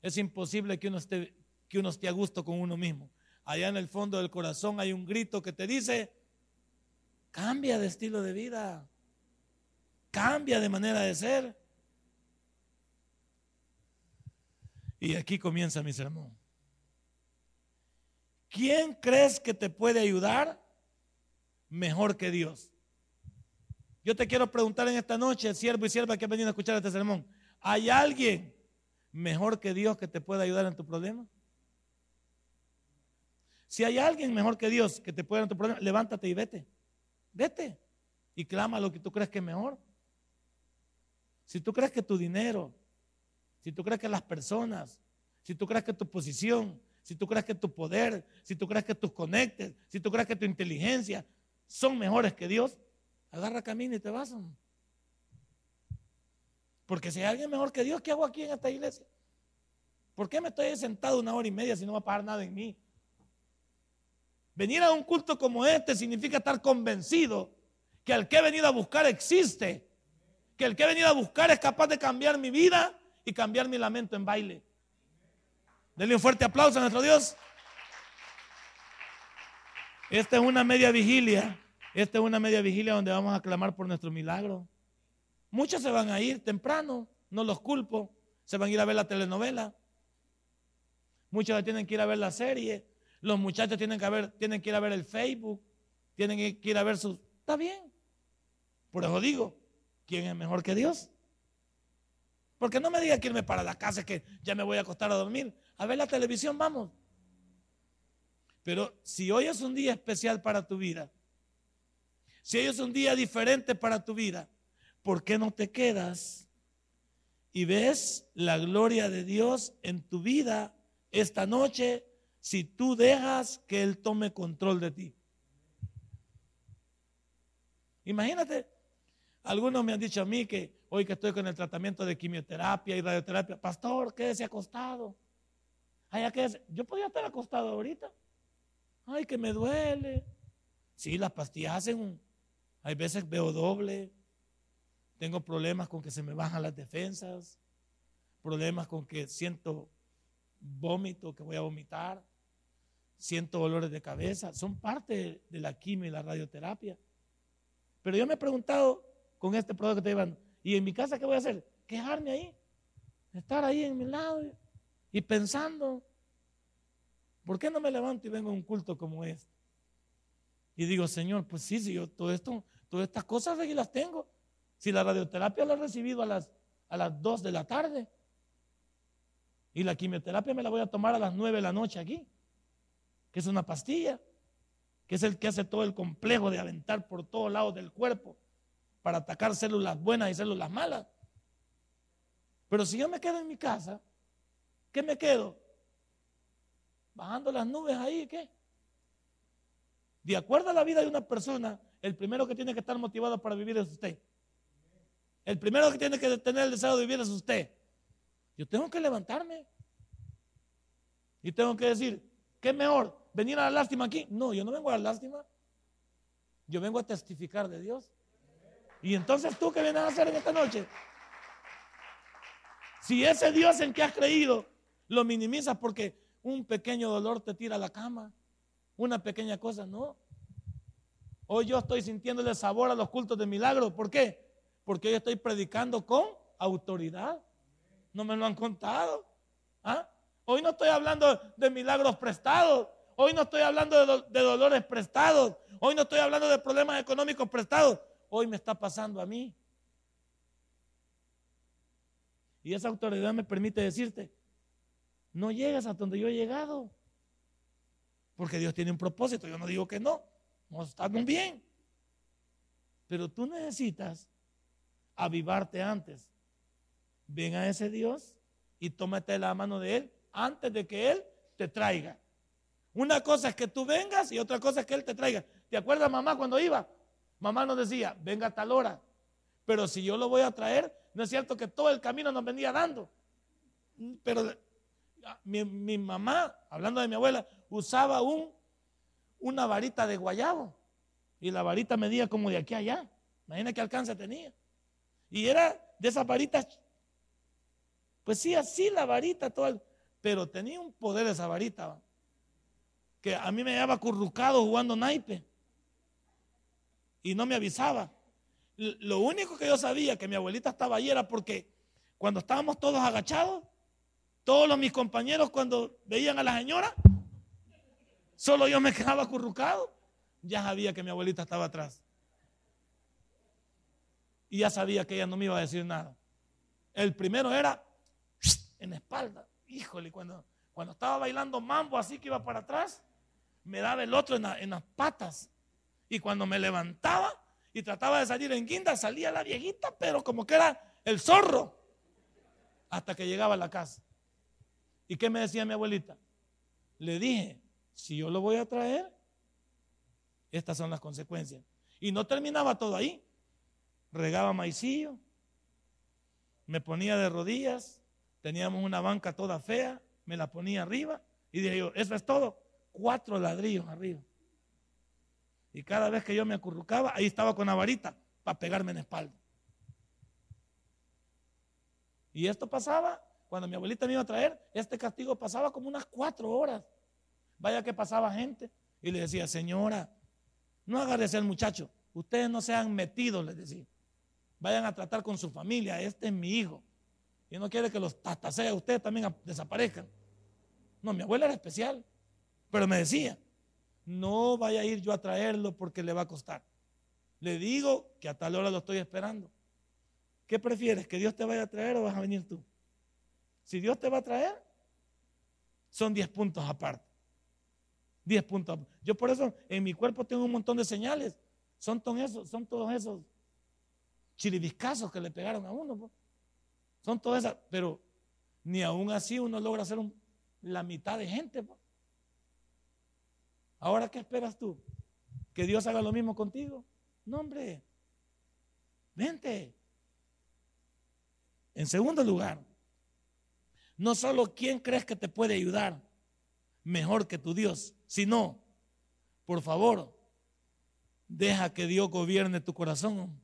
es imposible que uno esté, que uno esté a gusto con uno mismo. Allá en el fondo del corazón hay un grito que te dice, cambia de estilo de vida, cambia de manera de ser. Y aquí comienza mi sermón. ¿Quién crees que te puede ayudar mejor que Dios? Yo te quiero preguntar en esta noche, siervo y sierva que ha venido a escuchar este sermón, ¿hay alguien mejor que Dios que te pueda ayudar en tu problema? Si hay alguien mejor que Dios que te puede dar tu problema, levántate y vete. Vete y clama lo que tú crees que es mejor. Si tú crees que tu dinero, si tú crees que las personas, si tú crees que tu posición, si tú crees que tu poder, si tú crees que tus conectes, si tú crees que tu inteligencia son mejores que Dios, agarra camino y te vas. Porque si hay alguien mejor que Dios, ¿qué hago aquí en esta iglesia? ¿Por qué me estoy sentado una hora y media si no va a pagar nada en mí? Venir a un culto como este significa estar convencido que el que he venido a buscar existe, que el que he venido a buscar es capaz de cambiar mi vida y cambiar mi lamento en baile. Denle un fuerte aplauso a nuestro Dios. Esta es una media vigilia. Esta es una media vigilia donde vamos a clamar por nuestro milagro. Muchos se van a ir temprano, no los culpo. Se van a ir a ver la telenovela. Muchos tienen que ir a ver la serie. Los muchachos tienen que, tienen que ir a ver el Facebook. Tienen que ir a ver sus... Está bien. Por eso digo, ¿quién es mejor que Dios? Porque no me diga que irme para la casa, que ya me voy a acostar a dormir. A ver la televisión, vamos. Pero si hoy es un día especial para tu vida, si hoy es un día diferente para tu vida, ¿por qué no te quedas y ves la gloria de Dios en tu vida esta noche si tú dejas que Él tome control de ti? Imagínate algunos me han dicho a mí que hoy que estoy con el tratamiento de quimioterapia y radioterapia, pastor, quédese acostado. Ay, Yo podía estar acostado ahorita. Ay, que me duele. Sí, las pastillas hacen Hay veces veo doble. Tengo problemas con que se me bajan las defensas. Problemas con que siento vómito, que voy a vomitar. Siento dolores de cabeza. Son parte de la quimio y la radioterapia. Pero yo me he preguntado, con este producto que te llevan. ¿Y en mi casa qué voy a hacer? Quejarme ahí. Estar ahí en mi lado y pensando, ¿por qué no me levanto y vengo a un culto como este? Y digo, Señor, pues sí, si yo todo esto, todas estas cosas aquí las tengo. Si la radioterapia la he recibido a las, a las 2 de la tarde y la quimioterapia me la voy a tomar a las 9 de la noche aquí, que es una pastilla, que es el que hace todo el complejo de aventar por todos lados del cuerpo para atacar células buenas y células malas. Pero si yo me quedo en mi casa, ¿qué me quedo? Bajando las nubes ahí, ¿qué? De acuerdo a la vida de una persona, el primero que tiene que estar motivado para vivir es usted. El primero que tiene que tener el deseo de vivir es usted. Yo tengo que levantarme. Y tengo que decir, ¿qué mejor? ¿Venir a la lástima aquí? No, yo no vengo a la lástima. Yo vengo a testificar de Dios. Y entonces tú qué vienes a hacer en esta noche? Si ese Dios en que has creído lo minimizas porque un pequeño dolor te tira a la cama, una pequeña cosa, no. Hoy yo estoy sintiéndole sabor a los cultos de milagro. ¿Por qué? Porque hoy estoy predicando con autoridad. No me lo han contado. ¿Ah? Hoy no estoy hablando de milagros prestados. Hoy no estoy hablando de, dolores prestados. Hoy no estoy hablando de problemas económicos prestados hoy me está pasando a mí. Y esa autoridad me permite decirte, no llegas a donde yo he llegado. Porque Dios tiene un propósito. Yo no digo que no. No estamos bien. Pero tú necesitas avivarte antes. Ven a ese Dios y tómate la mano de Él antes de que Él te traiga. Una cosa es que tú vengas y otra cosa es que Él te traiga. ¿Te acuerdas, mamá, cuando iba? Mamá nos decía, venga a tal hora. Pero si yo lo voy a traer, no es cierto que todo el camino nos venía dando. Pero mi, mamá, hablando de mi abuela, usaba un, una varita de guayabo. Y la varita medía como de aquí a allá. Imagina qué alcance tenía. Y era de esas varitas, pues sí, así la varita, todo pero tenía un poder esa varita, que a mí me llevaba currucado jugando naipe y no me avisaba. Lo único que yo sabía que mi abuelita estaba ahí era porque cuando estábamos todos agachados, todos los, mis compañeros cuando veían a la señora, solo yo me quedaba acurrucado, ya sabía que mi abuelita estaba atrás. Y ya sabía que ella no me iba a decir nada. El primero era en la espalda. Híjole, cuando, cuando estaba bailando mambo así que iba para atrás, me daba el otro en, las patas. Y cuando me levantaba y trataba de salir en guinda, salía la viejita, pero como que era el zorro. Hasta que llegaba a la casa. ¿Y qué me decía mi abuelita? Le dije, si yo lo voy a traer, estas son las consecuencias. Y no terminaba todo ahí. Regaba maicillo, me ponía de rodillas, teníamos una banca toda fea, me la ponía arriba y dije yo, eso es todo, cuatro ladrillos arriba. Y cada vez que yo me acurrucaba, ahí estaba con la varita para pegarme en la espalda. Y esto pasaba, cuando mi abuelita me iba a traer, este castigo pasaba como unas cuatro horas. Vaya que pasaba gente y le decía, señora, no agarre al muchacho, ustedes no sean metidos, les decía. Vayan a tratar con su familia, este es mi hijo. Y no quiere que los tatasea, ustedes también desaparezcan. No, mi abuela era especial, pero me decía, no vaya a ir yo a traerlo porque le va a costar. Le digo que a tal hora lo estoy esperando. ¿Qué prefieres? ¿Que Dios te vaya a traer o vas a venir tú? Si Dios te va a traer, son 10 puntos aparte. 10 puntos. Yo por eso en mi cuerpo tengo un montón de señales. Son, todos esos, son todos esos chiribiscazos que le pegaron a uno. Pues. Son todas esas, pero ni aún así uno logra hacer la mitad de gente. Pues. Ahora, ¿qué esperas tú? ¿Que Dios haga lo mismo contigo? No, hombre. Vente. En segundo lugar, no solo quién crees que te puede ayudar mejor que tu Dios, sino, por favor, deja que Dios gobierne tu corazón.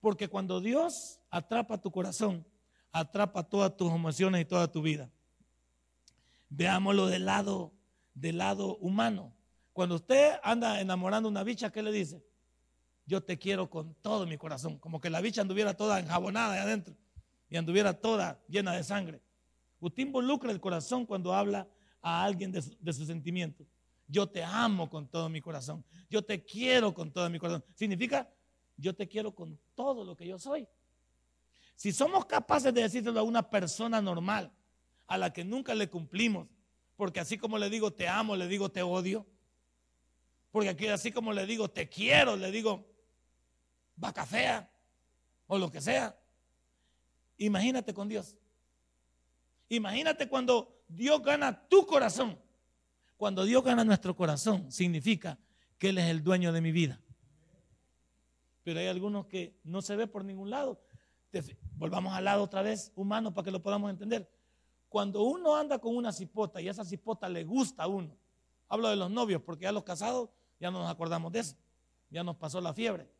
Porque cuando Dios atrapa tu corazón, atrapa todas tus emociones y toda tu vida. Veámoslo del lado, del lado humano. Cuando usted anda enamorando a una bicha, ¿qué le dice? Yo te quiero con todo mi corazón. Como que la bicha anduviera toda enjabonada de adentro y anduviera toda llena de sangre. Usted involucra el corazón cuando habla a alguien de, de sus sentimientos. Yo te amo con todo mi corazón. Yo te quiero con todo mi corazón. Significa yo te quiero con todo lo que yo soy. Si somos capaces de decírselo a una persona normal, a la que nunca le cumplimos, porque así como le digo te amo, le digo te odio, porque aquí así como le digo te quiero, le digo vaca fea o lo que sea. Imagínate con Dios. Imagínate cuando Dios gana tu corazón. Cuando Dios gana nuestro corazón, significa que Él es el dueño de mi vida pero hay algunos que no se ve por ningún lado. volvamos al lado otra vez humano para que lo podamos entender. Cuando uno anda con una cipota y esa cipota le gusta a uno, hablo de los novios, porque ya los casados ya no nos acordamos de eso, ya nos pasó la fiebre.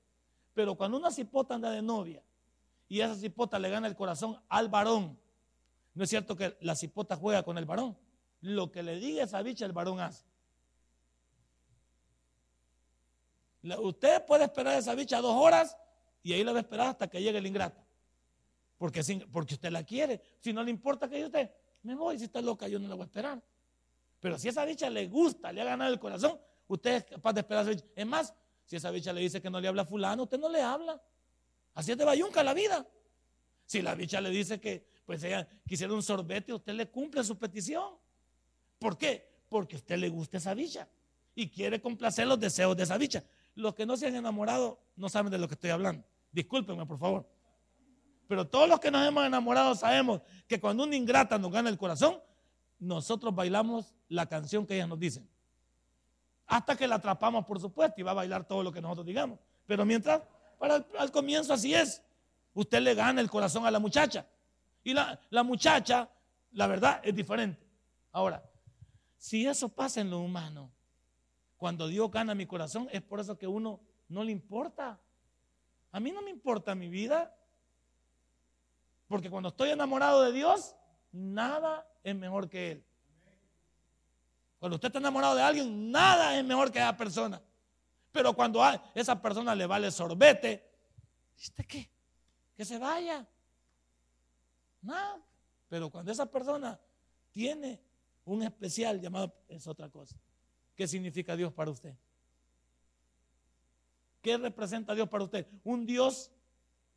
Pero cuando una cipota anda de novia y esa cipota le gana el corazón al varón, no es cierto que la cipota juega con el varón. Lo que le diga esa bicha, el varón hace. Usted puede esperar a esa bicha dos horas y ahí la va a esperar hasta que llegue el ingrato. Porque, porque usted la quiere. Si no le importa que usted, me voy. Si está loca, yo no la voy a esperar. Pero si esa bicha le gusta, le ha ganado el corazón, usted es capaz de esperar. Es más, si esa bicha le dice que no le habla a fulano, usted no le habla. Así es de bayunca la vida. Si la bicha le dice que pues ella quisiera un sorbete, usted le cumple su petición. ¿Por qué? Porque a usted le gusta esa bicha y quiere complacer los deseos de esa bicha. Los que no se han enamorado no saben de lo que estoy hablando. Discúlpenme, por favor. Pero todos los que nos hemos enamorado sabemos que cuando una ingrata nos gana el corazón, nosotros bailamos la canción que ellas nos dicen. Hasta que la atrapamos, por supuesto, y va a bailar todo lo que nosotros digamos. Pero mientras, para el, al comienzo así es. Usted le gana el corazón a la muchacha. Y la, la muchacha, la verdad, es diferente. Ahora, si eso pasa en lo humano, cuando Dios gana mi corazón, es por eso que uno no le importa. A mí no me importa mi vida. Porque cuando estoy enamorado de Dios, nada es mejor que Él. Cuando usted está enamorado de alguien, nada es mejor que esa persona. Pero cuando a esa persona le vale sorbete, ¿viste qué? Que se vaya. Nada. Pero cuando esa persona tiene un especial llamado, es otra cosa. ¿Qué significa Dios para usted? ¿Qué representa Dios para usted? ¿Un Dios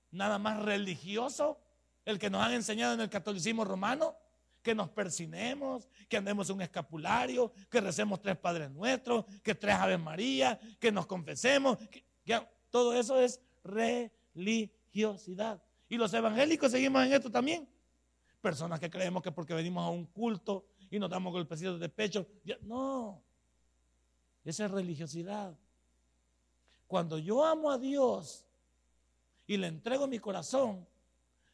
nada más religioso? El que nos han enseñado en el catolicismo romano, que nos persinemos, que andemos un escapulario, que recemos tres Padres Nuestros, que tres Aves María, que nos confesemos. todo eso es religiosidad. Y los evangélicos seguimos en esto también. Personas que creemos que porque venimos a un culto y nos damos golpecitos de pecho. no, esa es religiosidad. Cuando yo amo a Dios y le entrego mi corazón,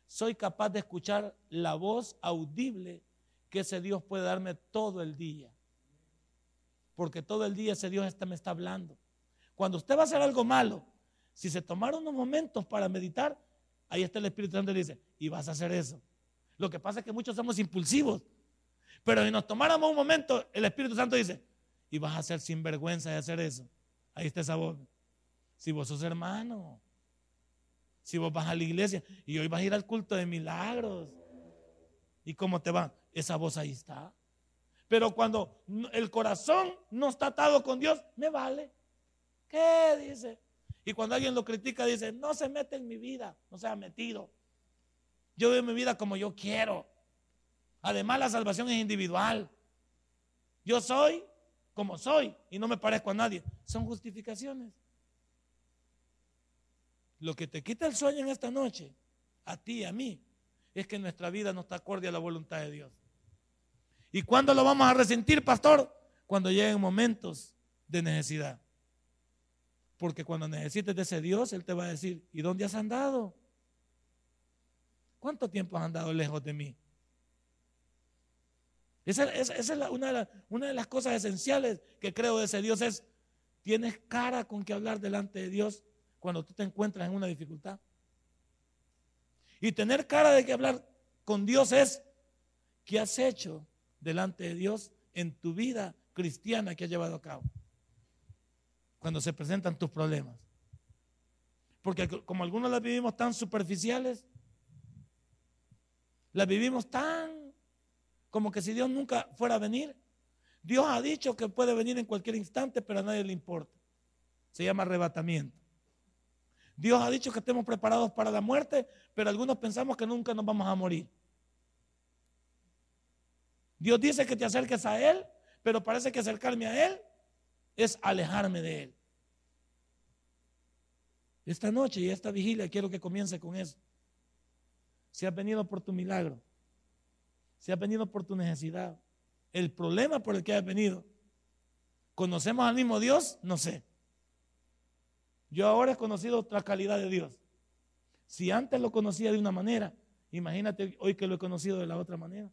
soy capaz de escuchar la voz audible que ese Dios puede darme todo el día. Porque todo el día ese Dios está, me está hablando. Cuando usted va a hacer algo malo, si se tomaron unos momentos para meditar, ahí está el Espíritu Santo y dice, y vas a hacer eso. Lo que pasa es que muchos somos impulsivos. Pero si nos tomáramos un momento, el Espíritu Santo dice, y vas a ser sinvergüenza de hacer eso. Ahí está esa voz. Si vos sos hermano, si vos vas a la iglesia y hoy vas a ir al culto de milagros. ¿Y cómo te va? Esa voz ahí está. Pero cuando el corazón no está atado con Dios, me vale. ¿Qué dice? Y cuando alguien lo critica, dice, no se mete en mi vida, no se ha metido. Yo vivo mi vida como yo quiero. Además, la salvación es individual. Yo soy como soy y no me parezco a nadie. Son justificaciones. Lo que te quita el sueño en esta noche, a ti y a mí, es que nuestra vida no está acorde a la voluntad de Dios. ¿Y cuándo lo vamos a resentir, pastor? Cuando lleguen momentos de necesidad. Porque cuando necesites de ese Dios, Él te va a decir, ¿y dónde has andado? ¿Cuánto tiempo has andado lejos de mí? Esa, es una, de una, de las cosas esenciales que creo de ese Dios es, tienes cara con que hablar delante de Dios cuando tú te encuentras en una dificultad. Y tener cara de que hablar con Dios es, ¿qué has hecho delante de Dios en tu vida cristiana que has llevado a cabo? Cuando se presentan tus problemas. Porque como algunos las vivimos tan superficiales, las vivimos tan como que si Dios nunca fuera a venir. Dios ha dicho que puede venir en cualquier instante, pero a nadie le importa. Se llama arrebatamiento. Dios ha dicho que estemos preparados para la muerte, pero algunos pensamos que nunca nos vamos a morir. Dios dice que te acerques a Él, pero parece que acercarme a Él es alejarme de Él. Esta noche y esta vigilia quiero que comience con eso. Si has venido por tu milagro, si has venido por tu necesidad, el problema por el que has venido, ¿conocemos al mismo Dios? No sé. Yo ahora he conocido otra calidad de Dios. Si antes lo conocía de una manera, imagínate hoy que lo he conocido de la otra manera.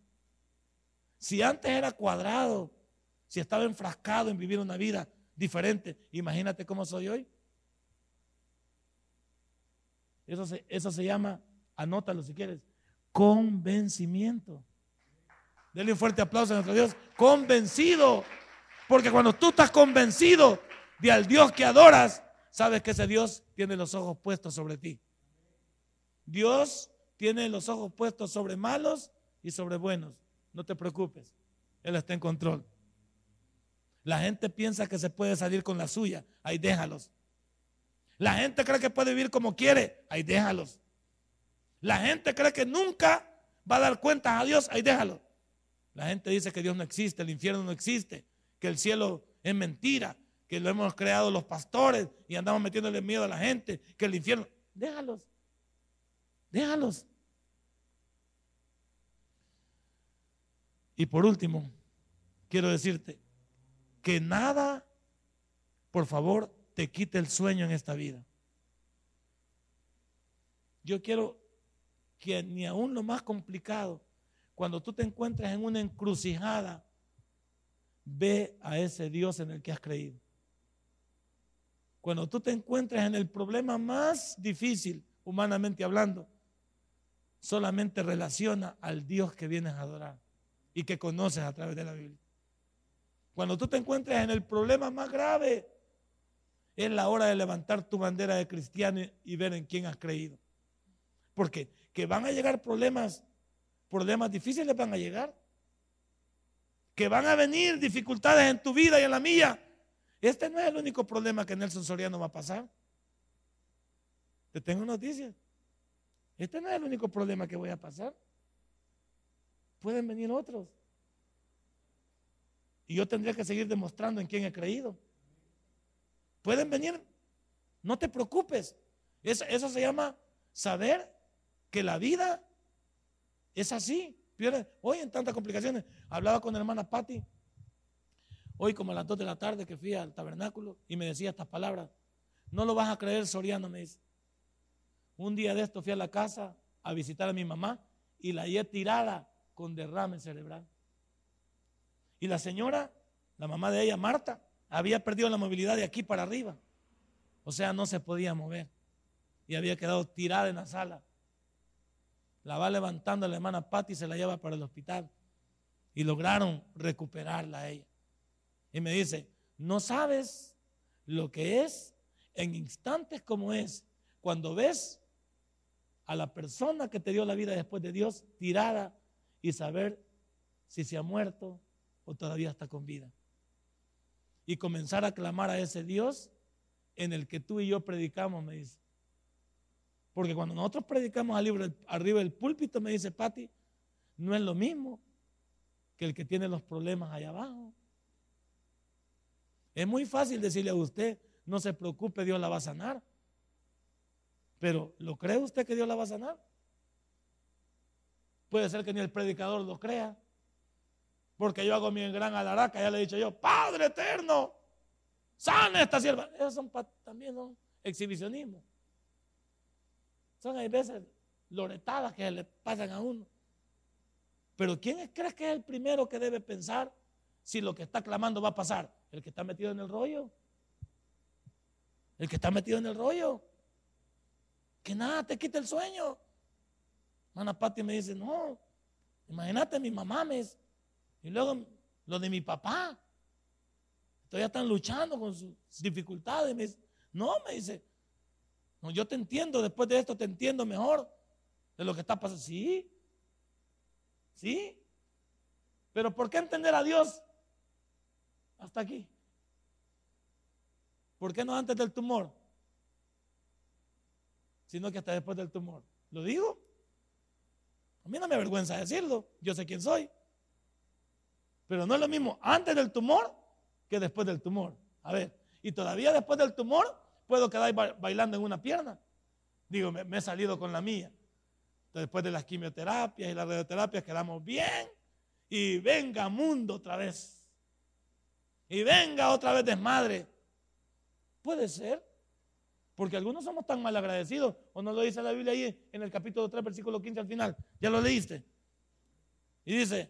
Si antes era cuadrado, si estaba enfrascado en vivir una vida diferente, imagínate cómo soy hoy. Eso se, eso se llama, anótalo si quieres, convencimiento. Denle un fuerte aplauso a nuestro Dios. Convencido. Porque cuando tú estás convencido de al Dios que adoras, sabes que ese Dios tiene los ojos puestos sobre ti. Dios tiene los ojos puestos sobre malos y sobre buenos. No te preocupes. Él está en control. La gente piensa que se puede salir con la suya. Ahí déjalos. La gente cree que puede vivir como quiere. Ahí déjalos. La gente cree que nunca va a dar cuentas a Dios. Ahí déjalos. La gente dice que Dios no existe, el infierno no existe, que el cielo es mentira, que lo hemos creado los pastores y andamos metiéndole miedo a la gente, que el infierno... Déjalos, déjalos. Y por último, quiero decirte que nada, por favor, te quite el sueño en esta vida. Yo quiero que ni aún lo más complicado cuando tú te encuentres en una encrucijada, ve a ese Dios en el que has creído. Cuando tú te encuentres en el problema más difícil, humanamente hablando, solamente relaciona al Dios que vienes a adorar y que conoces a través de la Biblia. Cuando tú te encuentres en el problema más grave, es la hora de levantar tu bandera de cristiano y ver en quién has creído. Porque que van a llegar problemas problemas difíciles van a llegar. Que van a venir dificultades en tu vida y en la mía. Este no es el único problema que Nelson Soriano va a pasar. Te tengo noticias. Este no es el único problema que voy a pasar. pueden venir otros. Y yo tendría que seguir demostrando en quién he creído. Pueden venir, no te preocupes. Eso, se llama saber que la vida es así. Hoy en tantas complicaciones, hablaba con hermana Patti, hoy como a las 2 de la tarde que fui al tabernáculo y me decía estas palabras. No lo vas a creer, Soriano, me dice. Un día de esto fui a la casa a visitar a mi mamá y la hallé tirada con derrame cerebral. Y la señora, la mamá de ella, Marta, había perdido la movilidad de aquí para arriba. O sea, no se podía mover. Y había quedado tirada en la sala. La va levantando la hermana Patti y se la lleva para el hospital. Y lograron recuperarla a ella. Y me dice, no sabes lo que es en instantes como es, cuando ves a la persona que te dio la vida después de Dios tirada y saber si se ha muerto o todavía está con vida. Y comenzar a clamar a ese Dios en el que tú y yo predicamos, me dice. Porque cuando nosotros predicamos arriba del púlpito, me dice Patti, no es lo mismo que el que tiene los problemas allá abajo. Es muy fácil decirle a usted, no se preocupe, Dios la va a sanar. Pero ¿lo cree usted que Dios la va a sanar? Puede ser que ni el predicador lo crea. Porque yo hago mi gran alaraca, ya le he dicho yo, Padre eterno, sana esta sierva. Esos son también son exhibicionismo. Son hay veces loretadas que le pasan a uno. Pero ¿quién crees que es el primero que debe pensar si lo que está clamando va a pasar? El que está metido en el rollo. El que está metido en el rollo. Que nada te quite el sueño. Mana Pati me dice, no, imagínate mi mamá, me y luego lo de mi papá. Todavía están luchando con sus dificultades. Me dice, no, me dice, no, yo te entiendo, después de esto te entiendo mejor de lo que está pasando. Sí, sí. Pero ¿por qué entender a Dios hasta aquí? ¿Por qué no antes del tumor? Sino que hasta después del tumor. ¿Lo digo? A mí no me avergüenza decirlo. Yo sé quién soy. Pero no es lo mismo antes del tumor que después del tumor. A ver, y todavía después del tumor puedo quedar bailando en una pierna. Digo, me, he salido con la mía. Después de las quimioterapias y las radioterapias quedamos bien. Y venga mundo otra vez. Y venga otra vez desmadre. Puede ser. Porque algunos somos tan mal agradecidos. ¿O no lo dice la Biblia ahí en el capítulo 3, versículo 15 al final? ¿Ya lo leíste? Y dice,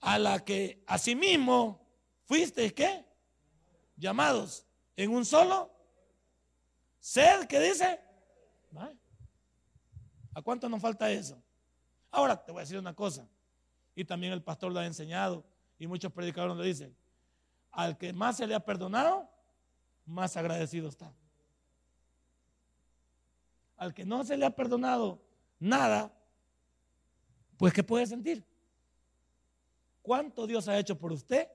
a la que asimismo fuiste, ¿qué? Llamados en un solo ser, ¿qué dice? ¿A cuánto nos falta eso? Ahora te voy a decir una cosa, y también el pastor lo ha enseñado, y muchos predicadores lo dicen, al que más se le ha perdonado, más agradecido está. Al que no se le ha perdonado nada, pues ¿qué puede sentir? ¿Cuánto Dios ha hecho por usted?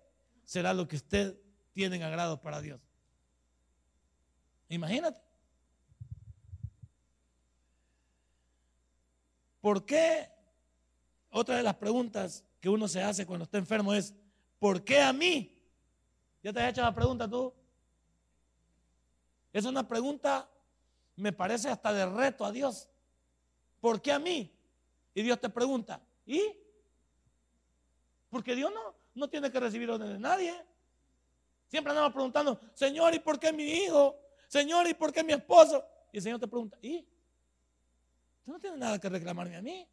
Será lo que usted tiene en agrado para Dios. Imagínate. ¿Por qué? Otra de las preguntas que uno se hace cuando está enfermo es, ¿por qué a mí? ¿Ya te has hecho la pregunta tú? Es una pregunta, me parece hasta de reto a Dios. ¿Por qué a mí? Y Dios te pregunta, ¿y? Porque Dios no, no tiene que recibir órdenes de nadie. Siempre andamos preguntando, Señor, ¿y por qué mi hijo? Señor, ¿y por qué mi esposo? Y el Señor te pregunta, ¿y? Tú no tienes nada que reclamarme a mí.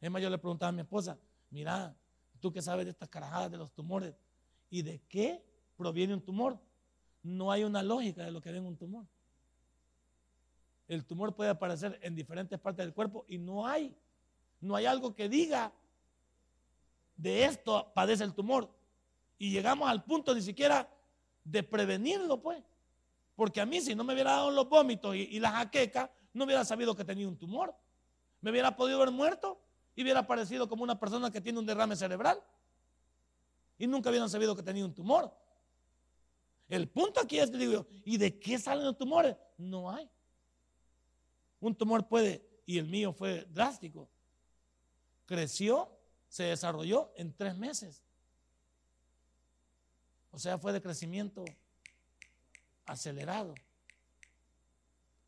Es más, yo le preguntaba a mi esposa, mira, tú que sabes de estas carajadas de los tumores, ¿y de qué proviene un tumor? no hay una lógica de lo que ven un tumor. El tumor puede aparecer en diferentes partes del cuerpo y no hay, no hay algo que diga de esto padece el tumor. Y llegamos al punto ni siquiera de prevenirlo, pues. Porque a mí, si no me hubiera dado los vómitos y, y la jaqueca, no hubiera sabido que tenía un tumor. Me hubiera podido ver muerto y hubiera aparecido como una persona que tiene un derrame cerebral. Y nunca hubieran sabido que tenía un tumor. El punto aquí es que digo, ¿y de qué salen los tumores? No hay. Un tumor puede, y el mío fue drástico, creció, se desarrolló en tres meses. O sea, fue de crecimiento acelerado.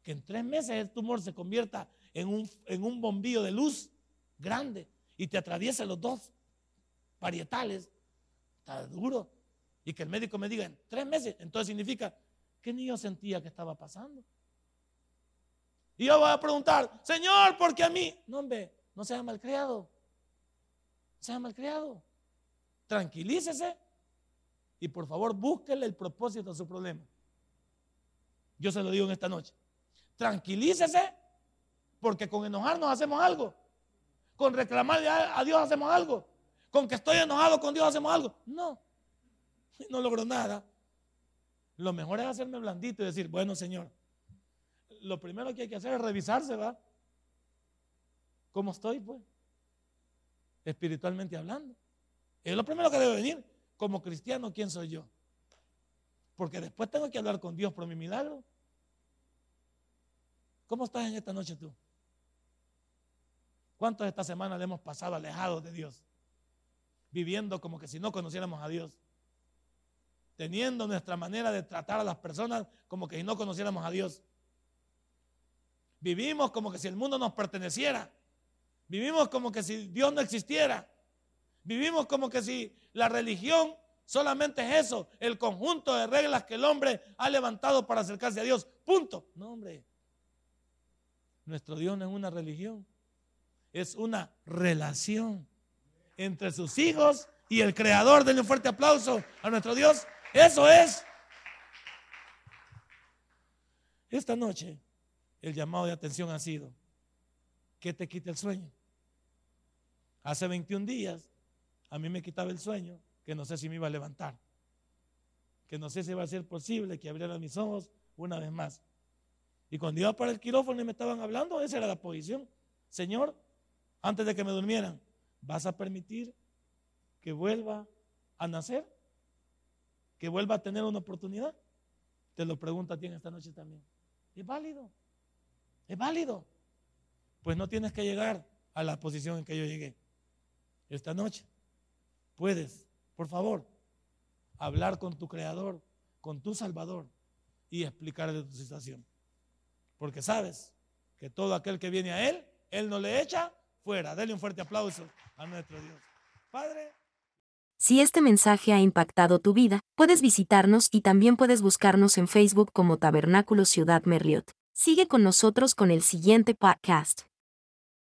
Que en tres meses el tumor se convierta en un, en un bombillo de luz grande y te atraviesa los dos parietales. Está duro. Y que el médico me diga en tres meses, entonces significa que ni yo sentía que estaba pasando. Y yo voy a preguntar, Señor, ¿por qué a mí? No, hombre, no sea malcriado. No sea malcriado. Tranquilícese y por favor búsquele el propósito de su problema. Yo se lo digo en esta noche. Tranquilícese porque con enojarnos hacemos algo. Con reclamarle a Dios hacemos algo. Con que estoy enojado con Dios hacemos algo. No, no logro nada. Lo mejor es hacerme blandito y decir, bueno Señor, lo primero que hay que hacer es revisarse, ¿va? ¿Cómo estoy, pues? Espiritualmente hablando. Es lo primero que debe venir. Como cristiano, ¿quién soy yo? Porque después tengo que hablar con Dios por mi milagro. ¿Cómo estás en esta noche tú? ¿Cuántos esta semana le hemos pasado alejados de Dios? Viviendo como que si no conociéramos a Dios. Teniendo nuestra manera de tratar a las personas como que si no conociéramos a Dios. Vivimos como que si el mundo nos perteneciera. Vivimos como que si Dios no existiera. Vivimos como que si la religión solamente es eso, el conjunto de reglas que el hombre ha levantado para acercarse a Dios. Punto. No, hombre. Nuestro Dios no es una religión, es una relación entre sus hijos y el Creador. Denle un fuerte aplauso a nuestro Dios. Eso es. Esta noche el llamado de atención ha sido que te quite el sueño. Hace 21 días a mí me quitaba el sueño que no sé si me iba a levantar, que no sé si iba a ser posible que abriera mis ojos una vez más. Y cuando iba para el quirófano y me estaban hablando, esa era la posición. Señor, antes de que me durmieran, ¿vas a permitir que vuelva a nacer? ¿Que vuelva a tener una oportunidad? Te lo pregunto a ti en esta noche también. Es válido. Es válido. Pues no tienes que llegar a la posición en que yo llegué. Esta noche puedes, por favor, hablar con tu creador, con tu salvador y explicarle tu situación. Porque sabes que todo aquel que viene a Él, Él no le echa fuera. Dele un fuerte aplauso a nuestro Dios. Padre. Si este mensaje ha impactado tu vida, puedes visitarnos y también puedes buscarnos en Facebook como Tabernáculo Ciudad Merriot. Sigue con nosotros con el siguiente podcast.